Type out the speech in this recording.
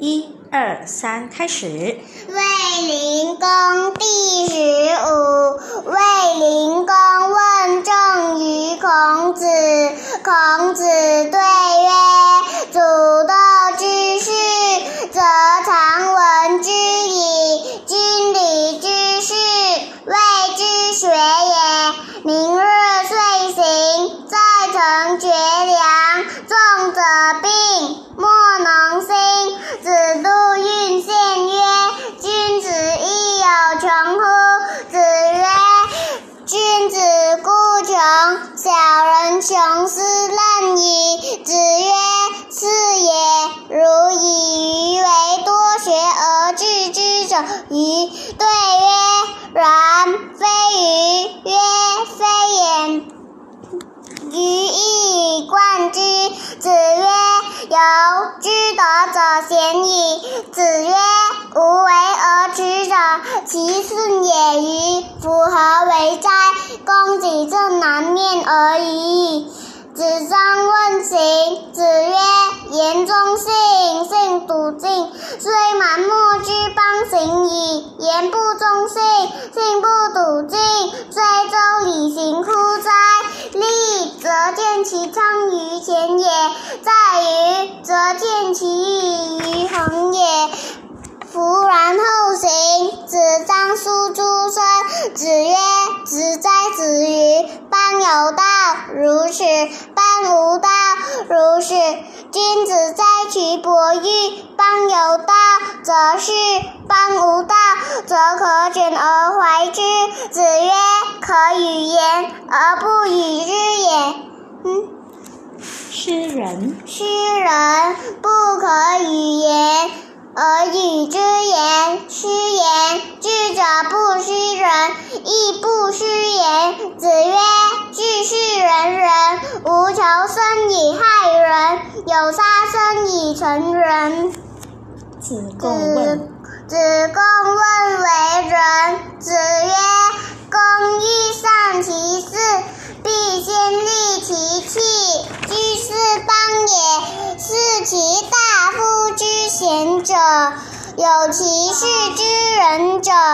一二三，开始。卫灵公第十五，卫灵公问政于孔子。孔子对曰：“祖道之事，则常闻之矣。今礼之事，谓之学也。明日遂行，在成绝鱼。”对曰：“然。”非鱼。曰：“非也。”鱼亦以贯之。子曰：“由之德者鲜矣。”子曰：“无为而治者，其顺也与？夫何为哉？公己正南面而已矣。”子张问行。不笃敬，虽周礼行乎哉？立则见其昌于前也，在于则见其义于恒也。夫然后行。”子张书诸孙。子曰：“子哉，子于！邦有道，如此；邦无道，如是。君子哉，其伯玉！邦有道，则仕；邦无道，则可枕而怀之。”子曰：“可与言而不与之也。”嗯。诗人。诗人不可与言而与之言。诗言，智者不失人，亦不失言。子曰：“智是仁人，无求生以害人，有杀生以成仁。”子贡问。子贡问为人。子曰：“公欲善其事，必先利其器。居士邦也，是其大夫之贤者，有其事之仁者。”